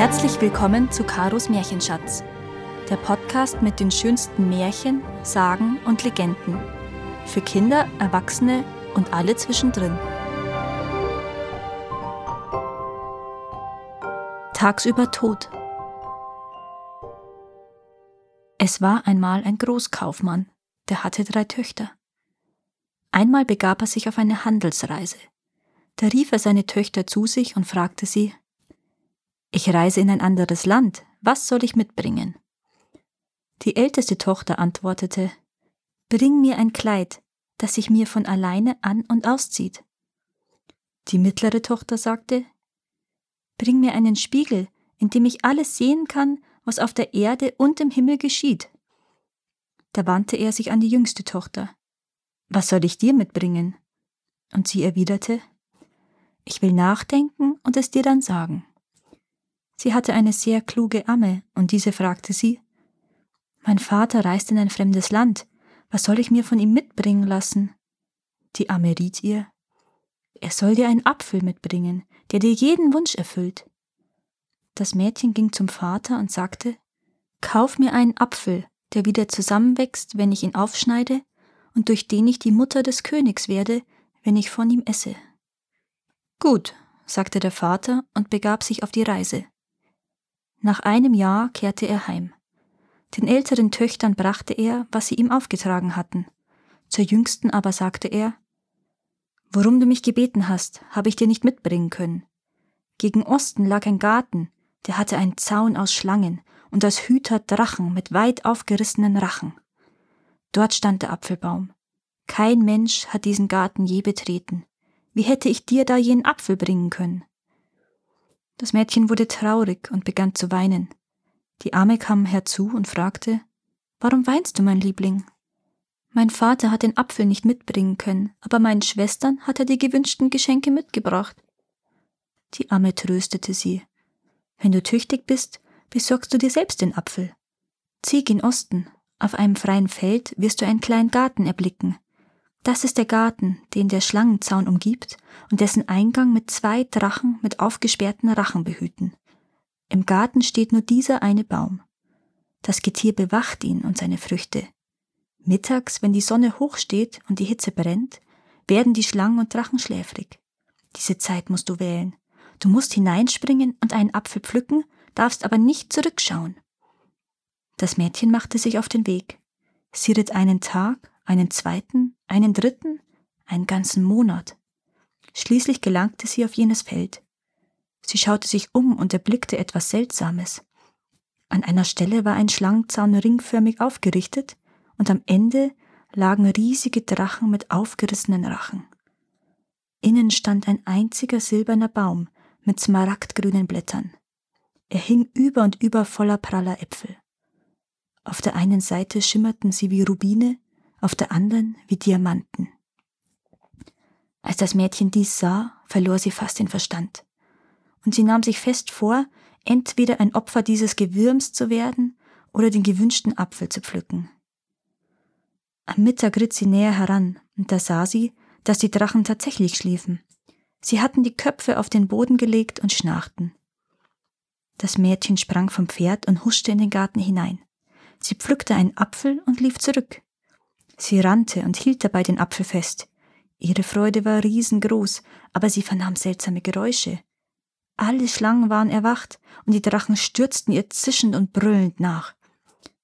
Herzlich willkommen zu Karos Märchenschatz, der Podcast mit den schönsten Märchen, Sagen und Legenden. Für Kinder, Erwachsene und alle zwischendrin. Tagsüber tot. Es war einmal ein Großkaufmann, der hatte drei Töchter. Einmal begab er sich auf eine Handelsreise. Da rief er seine Töchter zu sich und fragte sie, ich reise in ein anderes Land, was soll ich mitbringen? Die älteste Tochter antwortete, Bring mir ein Kleid, das sich mir von alleine an und auszieht. Die mittlere Tochter sagte, Bring mir einen Spiegel, in dem ich alles sehen kann, was auf der Erde und im Himmel geschieht. Da wandte er sich an die jüngste Tochter. Was soll ich dir mitbringen? Und sie erwiderte, Ich will nachdenken und es dir dann sagen. Sie hatte eine sehr kluge Amme, und diese fragte sie Mein Vater reist in ein fremdes Land, was soll ich mir von ihm mitbringen lassen? Die Amme riet ihr Er soll dir einen Apfel mitbringen, der dir jeden Wunsch erfüllt. Das Mädchen ging zum Vater und sagte Kauf mir einen Apfel, der wieder zusammenwächst, wenn ich ihn aufschneide, und durch den ich die Mutter des Königs werde, wenn ich von ihm esse. Gut, sagte der Vater und begab sich auf die Reise. Nach einem Jahr kehrte er heim. Den älteren Töchtern brachte er, was sie ihm aufgetragen hatten. Zur jüngsten aber sagte er, Worum du mich gebeten hast, habe ich dir nicht mitbringen können. Gegen Osten lag ein Garten, der hatte einen Zaun aus Schlangen und als Hüter Drachen mit weit aufgerissenen Rachen. Dort stand der Apfelbaum. Kein Mensch hat diesen Garten je betreten. Wie hätte ich dir da jenen Apfel bringen können? Das Mädchen wurde traurig und begann zu weinen. Die Arme kam herzu und fragte, Warum weinst du, mein Liebling? Mein Vater hat den Apfel nicht mitbringen können, aber meinen Schwestern hat er die gewünschten Geschenke mitgebracht. Die Amme tröstete sie. Wenn du tüchtig bist, besorgst du dir selbst den Apfel. Zieh gen Osten. Auf einem freien Feld wirst du einen kleinen Garten erblicken. Das ist der Garten, den der Schlangenzaun umgibt und dessen Eingang mit zwei Drachen mit aufgesperrten Rachen behüten. Im Garten steht nur dieser eine Baum. Das Getier bewacht ihn und seine Früchte. Mittags, wenn die Sonne hoch steht und die Hitze brennt, werden die Schlangen und Drachen schläfrig. Diese Zeit musst du wählen. Du musst hineinspringen und einen Apfel pflücken, darfst aber nicht zurückschauen. Das Mädchen machte sich auf den Weg. Sie ritt einen Tag, einen zweiten, einen dritten, einen ganzen Monat. Schließlich gelangte sie auf jenes Feld. Sie schaute sich um und erblickte etwas Seltsames. An einer Stelle war ein Schlangenzaun ringförmig aufgerichtet, und am Ende lagen riesige Drachen mit aufgerissenen Rachen. Innen stand ein einziger silberner Baum mit smaragdgrünen Blättern. Er hing über und über voller praller Äpfel. Auf der einen Seite schimmerten sie wie Rubine, auf der anderen wie Diamanten. Als das Mädchen dies sah, verlor sie fast den Verstand. Und sie nahm sich fest vor, entweder ein Opfer dieses Gewürms zu werden oder den gewünschten Apfel zu pflücken. Am Mittag ritt sie näher heran, und da sah sie, dass die Drachen tatsächlich schliefen. Sie hatten die Köpfe auf den Boden gelegt und schnarchten. Das Mädchen sprang vom Pferd und huschte in den Garten hinein. Sie pflückte einen Apfel und lief zurück. Sie rannte und hielt dabei den Apfel fest. Ihre Freude war riesengroß, aber sie vernahm seltsame Geräusche. Alle Schlangen waren erwacht, und die Drachen stürzten ihr zischend und brüllend nach.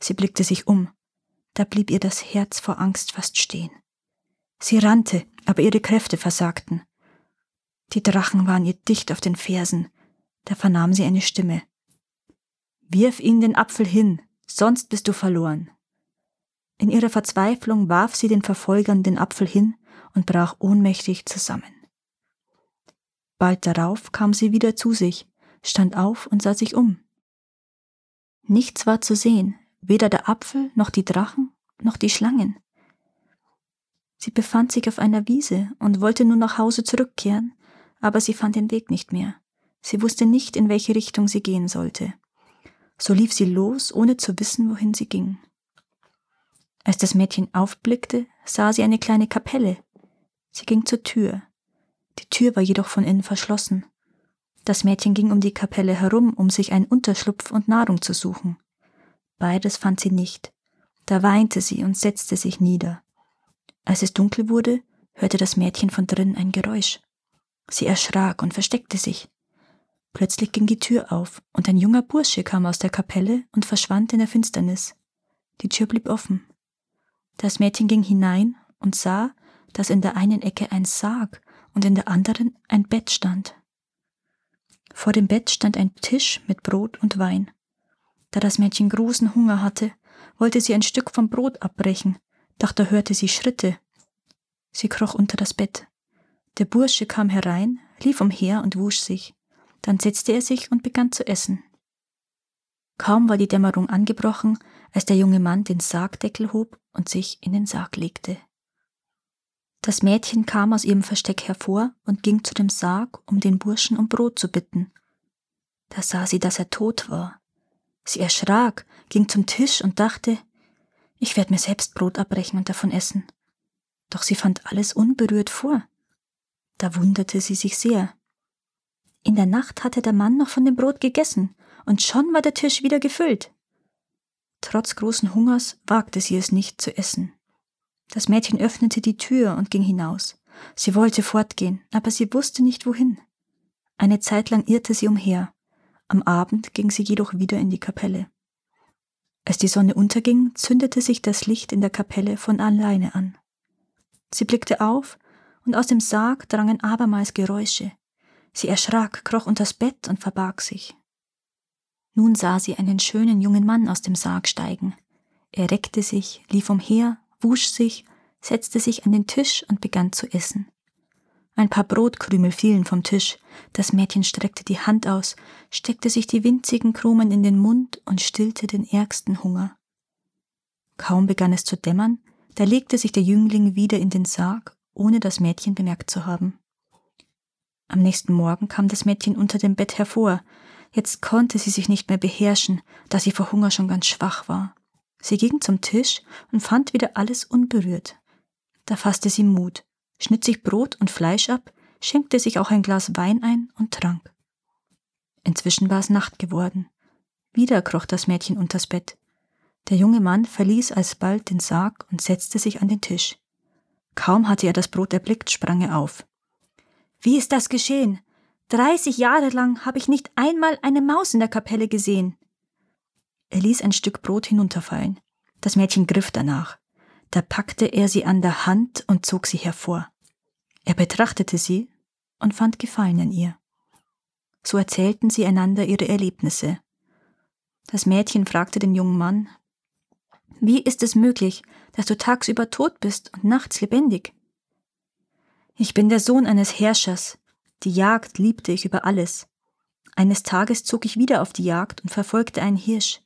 Sie blickte sich um. Da blieb ihr das Herz vor Angst fast stehen. Sie rannte, aber ihre Kräfte versagten. Die Drachen waren ihr dicht auf den Fersen. Da vernahm sie eine Stimme. Wirf ihnen den Apfel hin, sonst bist du verloren. In ihrer Verzweiflung warf sie den Verfolgern den Apfel hin und brach ohnmächtig zusammen. Bald darauf kam sie wieder zu sich, stand auf und sah sich um. Nichts war zu sehen, weder der Apfel noch die Drachen noch die Schlangen. Sie befand sich auf einer Wiese und wollte nun nach Hause zurückkehren, aber sie fand den Weg nicht mehr. Sie wusste nicht, in welche Richtung sie gehen sollte. So lief sie los, ohne zu wissen, wohin sie ging. Als das Mädchen aufblickte, sah sie eine kleine Kapelle. Sie ging zur Tür. Die Tür war jedoch von innen verschlossen. Das Mädchen ging um die Kapelle herum, um sich einen Unterschlupf und Nahrung zu suchen. Beides fand sie nicht. Da weinte sie und setzte sich nieder. Als es dunkel wurde, hörte das Mädchen von drinnen ein Geräusch. Sie erschrak und versteckte sich. Plötzlich ging die Tür auf, und ein junger Bursche kam aus der Kapelle und verschwand in der Finsternis. Die Tür blieb offen. Das Mädchen ging hinein und sah, dass in der einen Ecke ein Sarg und in der anderen ein Bett stand. Vor dem Bett stand ein Tisch mit Brot und Wein. Da das Mädchen großen Hunger hatte, wollte sie ein Stück vom Brot abbrechen, doch da hörte sie Schritte. Sie kroch unter das Bett. Der Bursche kam herein, lief umher und wusch sich. Dann setzte er sich und begann zu essen. Kaum war die Dämmerung angebrochen, als der junge Mann den Sargdeckel hob und sich in den Sarg legte. Das Mädchen kam aus ihrem Versteck hervor und ging zu dem Sarg, um den Burschen um Brot zu bitten. Da sah sie, dass er tot war. Sie erschrak, ging zum Tisch und dachte, ich werde mir selbst Brot abbrechen und davon essen. Doch sie fand alles unberührt vor. Da wunderte sie sich sehr. In der Nacht hatte der Mann noch von dem Brot gegessen, und schon war der Tisch wieder gefüllt. Trotz großen Hungers wagte sie es nicht zu essen. Das Mädchen öffnete die Tür und ging hinaus. Sie wollte fortgehen, aber sie wusste nicht wohin. Eine Zeit lang irrte sie umher. Am Abend ging sie jedoch wieder in die Kapelle. Als die Sonne unterging, zündete sich das Licht in der Kapelle von alleine an. Sie blickte auf, und aus dem Sarg drangen abermals Geräusche. Sie erschrak, kroch unters Bett und verbarg sich. Nun sah sie einen schönen jungen Mann aus dem Sarg steigen. Er reckte sich, lief umher, wusch sich, setzte sich an den Tisch und begann zu essen. Ein paar Brotkrümel fielen vom Tisch. Das Mädchen streckte die Hand aus, steckte sich die winzigen Krumen in den Mund und stillte den ärgsten Hunger. Kaum begann es zu dämmern, da legte sich der Jüngling wieder in den Sarg, ohne das Mädchen bemerkt zu haben. Am nächsten Morgen kam das Mädchen unter dem Bett hervor. Jetzt konnte sie sich nicht mehr beherrschen, da sie vor Hunger schon ganz schwach war. Sie ging zum Tisch und fand wieder alles unberührt. Da fasste sie Mut schnitt sich Brot und Fleisch ab, schenkte sich auch ein Glas Wein ein und trank. Inzwischen war es Nacht geworden. Wieder kroch das Mädchen unters Bett. Der junge Mann verließ alsbald den Sarg und setzte sich an den Tisch. Kaum hatte er das Brot erblickt, sprang er auf. Wie ist das geschehen? Dreißig Jahre lang habe ich nicht einmal eine Maus in der Kapelle gesehen. Er ließ ein Stück Brot hinunterfallen. Das Mädchen griff danach. Da packte er sie an der Hand und zog sie hervor. Er betrachtete sie und fand Gefallen an ihr. So erzählten sie einander ihre Erlebnisse. Das Mädchen fragte den jungen Mann, Wie ist es möglich, dass du tagsüber tot bist und nachts lebendig? Ich bin der Sohn eines Herrschers. Die Jagd liebte ich über alles. Eines Tages zog ich wieder auf die Jagd und verfolgte einen Hirsch.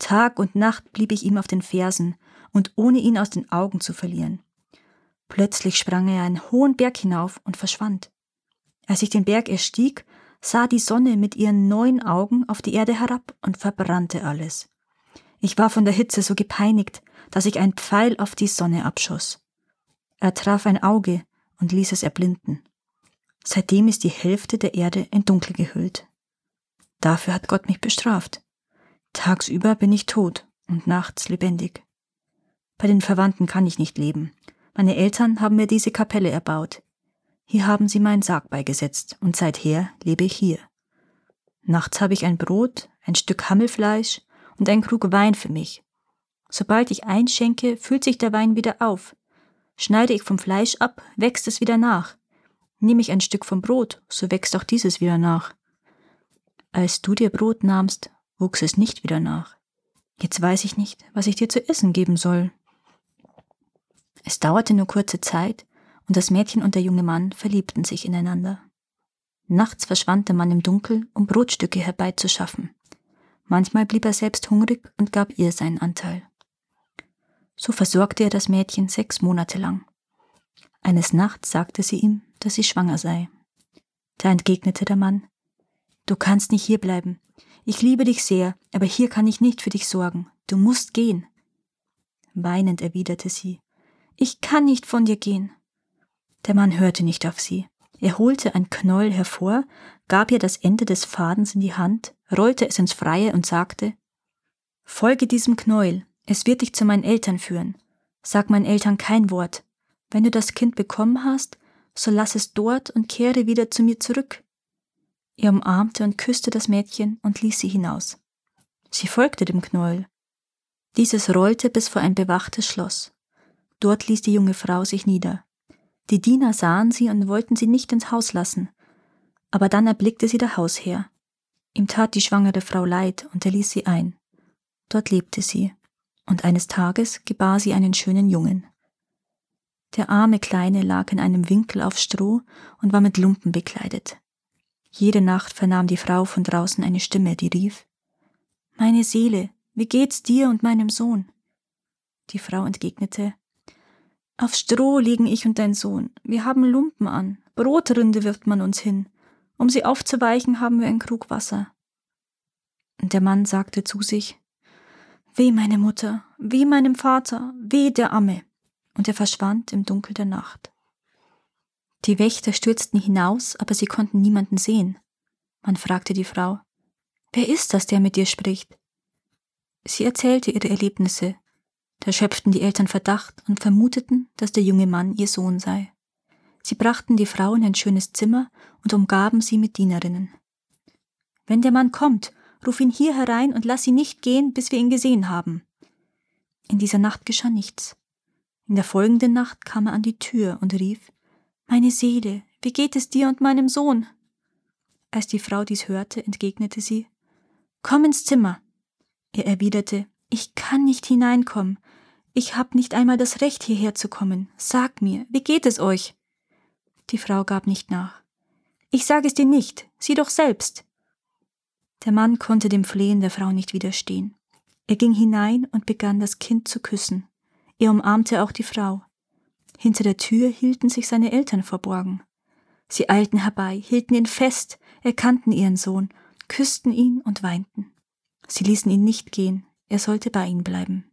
Tag und Nacht blieb ich ihm auf den Fersen und ohne ihn aus den Augen zu verlieren. Plötzlich sprang er einen hohen Berg hinauf und verschwand. Als ich den Berg erstieg, sah die Sonne mit ihren neun Augen auf die Erde herab und verbrannte alles. Ich war von der Hitze so gepeinigt, dass ich einen Pfeil auf die Sonne abschoss. Er traf ein Auge und ließ es erblinden. Seitdem ist die Hälfte der Erde in Dunkel gehüllt. Dafür hat Gott mich bestraft. Tagsüber bin ich tot und nachts lebendig. Bei den Verwandten kann ich nicht leben. Meine Eltern haben mir diese Kapelle erbaut. Hier haben sie meinen Sarg beigesetzt und seither lebe ich hier. Nachts habe ich ein Brot, ein Stück Hammelfleisch und ein Krug Wein für mich. Sobald ich einschenke, füllt sich der Wein wieder auf. Schneide ich vom Fleisch ab, wächst es wieder nach. Nehme ich ein Stück vom Brot, so wächst auch dieses wieder nach. Als du dir Brot nahmst, wuchs es nicht wieder nach. Jetzt weiß ich nicht, was ich dir zu essen geben soll. Es dauerte nur kurze Zeit, und das Mädchen und der junge Mann verliebten sich ineinander. Nachts verschwand der Mann im Dunkel, um Brotstücke herbeizuschaffen. Manchmal blieb er selbst hungrig und gab ihr seinen Anteil. So versorgte er das Mädchen sechs Monate lang. Eines Nachts sagte sie ihm, dass sie schwanger sei. Da entgegnete der Mann, Du kannst nicht hierbleiben. Ich liebe dich sehr, aber hier kann ich nicht für dich sorgen. Du musst gehen. Weinend erwiderte sie, ich kann nicht von dir gehen. Der Mann hörte nicht auf sie. Er holte ein Knäuel hervor, gab ihr das Ende des Fadens in die Hand, rollte es ins Freie und sagte Folge diesem Knäuel, es wird dich zu meinen Eltern führen. Sag meinen Eltern kein Wort. Wenn du das Kind bekommen hast, so lass es dort und kehre wieder zu mir zurück. Er umarmte und küsste das Mädchen und ließ sie hinaus. Sie folgte dem Knäuel. Dieses rollte bis vor ein bewachtes Schloss. Dort ließ die junge Frau sich nieder. Die Diener sahen sie und wollten sie nicht ins Haus lassen. Aber dann erblickte sie der Hausherr. Ihm tat die schwangere Frau leid und er ließ sie ein. Dort lebte sie, und eines Tages gebar sie einen schönen Jungen. Der arme Kleine lag in einem Winkel auf Stroh und war mit Lumpen bekleidet. Jede Nacht vernahm die Frau von draußen eine Stimme, die rief Meine Seele, wie geht's dir und meinem Sohn? Die Frau entgegnete Auf Stroh liegen ich und dein Sohn, wir haben Lumpen an, Brotrinde wirft man uns hin, um sie aufzuweichen, haben wir einen Krug Wasser. Und der Mann sagte zu sich Weh meine Mutter, weh meinem Vater, weh der Amme, und er verschwand im Dunkel der Nacht. Die Wächter stürzten hinaus, aber sie konnten niemanden sehen. Man fragte die Frau, Wer ist das, der mit dir spricht? Sie erzählte ihre Erlebnisse. Da schöpften die Eltern Verdacht und vermuteten, dass der junge Mann ihr Sohn sei. Sie brachten die Frau in ein schönes Zimmer und umgaben sie mit Dienerinnen. Wenn der Mann kommt, ruf ihn hier herein und lass ihn nicht gehen, bis wir ihn gesehen haben. In dieser Nacht geschah nichts. In der folgenden Nacht kam er an die Tür und rief meine Seele, wie geht es dir und meinem Sohn? Als die Frau dies hörte, entgegnete sie Komm ins Zimmer. Er erwiderte Ich kann nicht hineinkommen. Ich hab nicht einmal das Recht, hierher zu kommen. Sag mir, wie geht es euch? Die Frau gab nicht nach. Ich sage es dir nicht, sieh doch selbst. Der Mann konnte dem Flehen der Frau nicht widerstehen. Er ging hinein und begann das Kind zu küssen. Er umarmte auch die Frau. Hinter der Tür hielten sich seine Eltern verborgen. Sie eilten herbei, hielten ihn fest, erkannten ihren Sohn, küssten ihn und weinten. Sie ließen ihn nicht gehen, er sollte bei ihnen bleiben.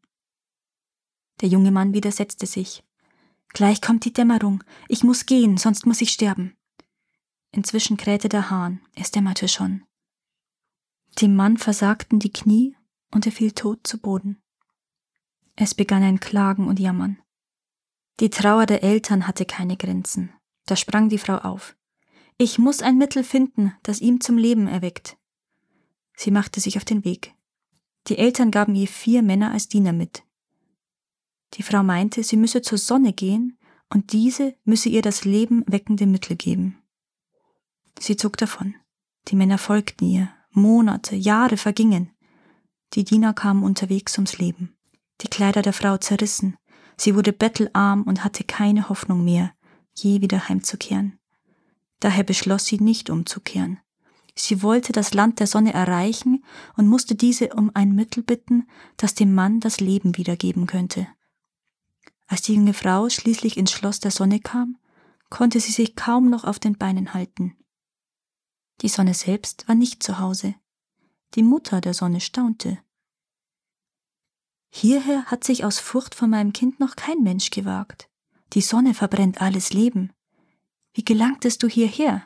Der junge Mann widersetzte sich. Gleich kommt die Dämmerung, ich muss gehen, sonst muss ich sterben. Inzwischen krähte der Hahn, es dämmerte schon. Dem Mann versagten die Knie und er fiel tot zu Boden. Es begann ein Klagen und Jammern. Die Trauer der Eltern hatte keine Grenzen. Da sprang die Frau auf. Ich muss ein Mittel finden, das ihm zum Leben erweckt. Sie machte sich auf den Weg. Die Eltern gaben ihr vier Männer als Diener mit. Die Frau meinte, sie müsse zur Sonne gehen und diese müsse ihr das Leben weckende Mittel geben. Sie zog davon. Die Männer folgten ihr. Monate, Jahre vergingen. Die Diener kamen unterwegs ums Leben. Die Kleider der Frau zerrissen, Sie wurde bettelarm und hatte keine Hoffnung mehr, je wieder heimzukehren. Daher beschloss sie nicht umzukehren. Sie wollte das Land der Sonne erreichen und musste diese um ein Mittel bitten, das dem Mann das Leben wiedergeben könnte. Als die junge Frau schließlich ins Schloss der Sonne kam, konnte sie sich kaum noch auf den Beinen halten. Die Sonne selbst war nicht zu Hause. Die Mutter der Sonne staunte. Hierher hat sich aus Furcht vor meinem Kind noch kein Mensch gewagt. Die Sonne verbrennt alles Leben. Wie gelangtest du hierher?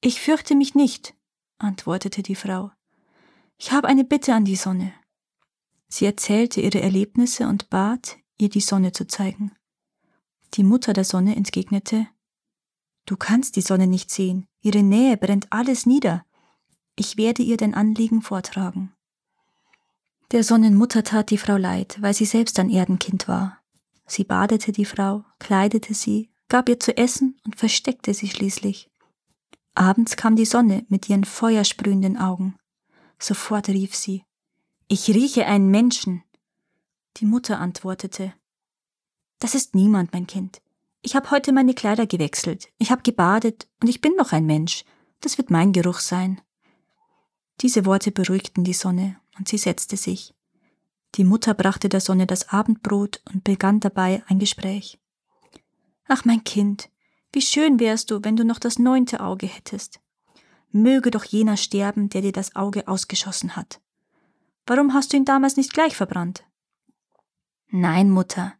Ich fürchte mich nicht, antwortete die Frau. Ich habe eine Bitte an die Sonne. Sie erzählte ihre Erlebnisse und bat, ihr die Sonne zu zeigen. Die Mutter der Sonne entgegnete Du kannst die Sonne nicht sehen, ihre Nähe brennt alles nieder. Ich werde ihr dein Anliegen vortragen. Der Sonnenmutter tat die Frau leid, weil sie selbst ein Erdenkind war. Sie badete die Frau, kleidete sie, gab ihr zu essen und versteckte sie schließlich. Abends kam die Sonne mit ihren feuersprühenden Augen. Sofort rief sie Ich rieche einen Menschen. Die Mutter antwortete Das ist niemand, mein Kind. Ich habe heute meine Kleider gewechselt, ich habe gebadet und ich bin noch ein Mensch. Das wird mein Geruch sein. Diese Worte beruhigten die Sonne, und sie setzte sich. Die Mutter brachte der Sonne das Abendbrot und begann dabei ein Gespräch. Ach, mein Kind, wie schön wärst du, wenn du noch das neunte Auge hättest. Möge doch jener sterben, der dir das Auge ausgeschossen hat. Warum hast du ihn damals nicht gleich verbrannt? Nein, Mutter,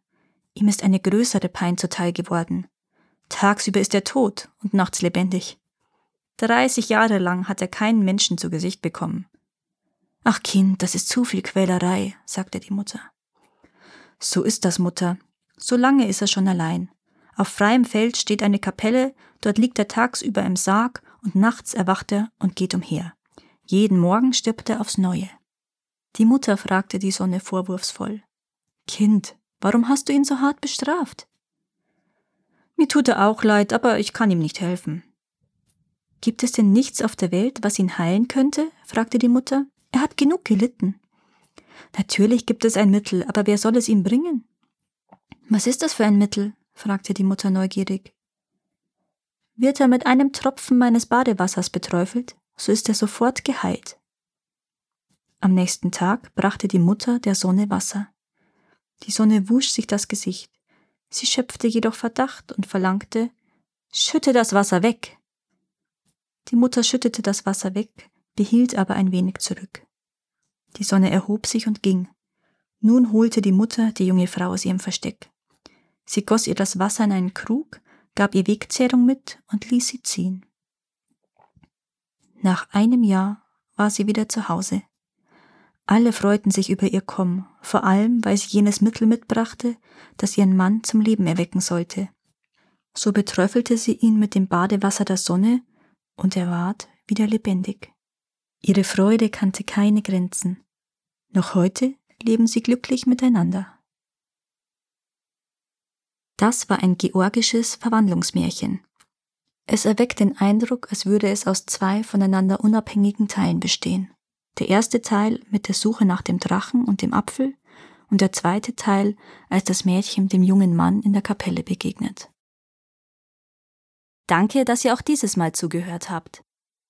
ihm ist eine größere Pein zuteil geworden. Tagsüber ist er tot und nachts lebendig. 30 Jahre lang hat er keinen Menschen zu Gesicht bekommen. Ach Kind, das ist zu viel Quälerei, sagte die Mutter. So ist das, Mutter. So lange ist er schon allein. Auf freiem Feld steht eine Kapelle, dort liegt er tagsüber im Sarg und nachts erwacht er und geht umher. Jeden Morgen stirbt er aufs Neue. Die Mutter fragte die Sonne vorwurfsvoll. Kind, warum hast du ihn so hart bestraft? Mir tut er auch leid, aber ich kann ihm nicht helfen. Gibt es denn nichts auf der Welt, was ihn heilen könnte? fragte die Mutter. Er hat genug gelitten. Natürlich gibt es ein Mittel, aber wer soll es ihm bringen? Was ist das für ein Mittel? fragte die Mutter neugierig. Wird er mit einem Tropfen meines Badewassers beträufelt, so ist er sofort geheilt. Am nächsten Tag brachte die Mutter der Sonne Wasser. Die Sonne wusch sich das Gesicht. Sie schöpfte jedoch Verdacht und verlangte, Schütte das Wasser weg. Die Mutter schüttete das Wasser weg, behielt aber ein wenig zurück. Die Sonne erhob sich und ging. Nun holte die Mutter die junge Frau aus ihrem Versteck. Sie goss ihr das Wasser in einen Krug, gab ihr Wegzehrung mit und ließ sie ziehen. Nach einem Jahr war sie wieder zu Hause. Alle freuten sich über ihr Kommen, vor allem weil sie jenes Mittel mitbrachte, das ihren Mann zum Leben erwecken sollte. So beträufelte sie ihn mit dem Badewasser der Sonne, und er ward wieder lebendig. Ihre Freude kannte keine Grenzen. Noch heute leben sie glücklich miteinander. Das war ein georgisches Verwandlungsmärchen. Es erweckt den Eindruck, als würde es aus zwei voneinander unabhängigen Teilen bestehen. Der erste Teil mit der Suche nach dem Drachen und dem Apfel und der zweite Teil, als das Mädchen dem jungen Mann in der Kapelle begegnet. Danke, dass ihr auch dieses Mal zugehört habt.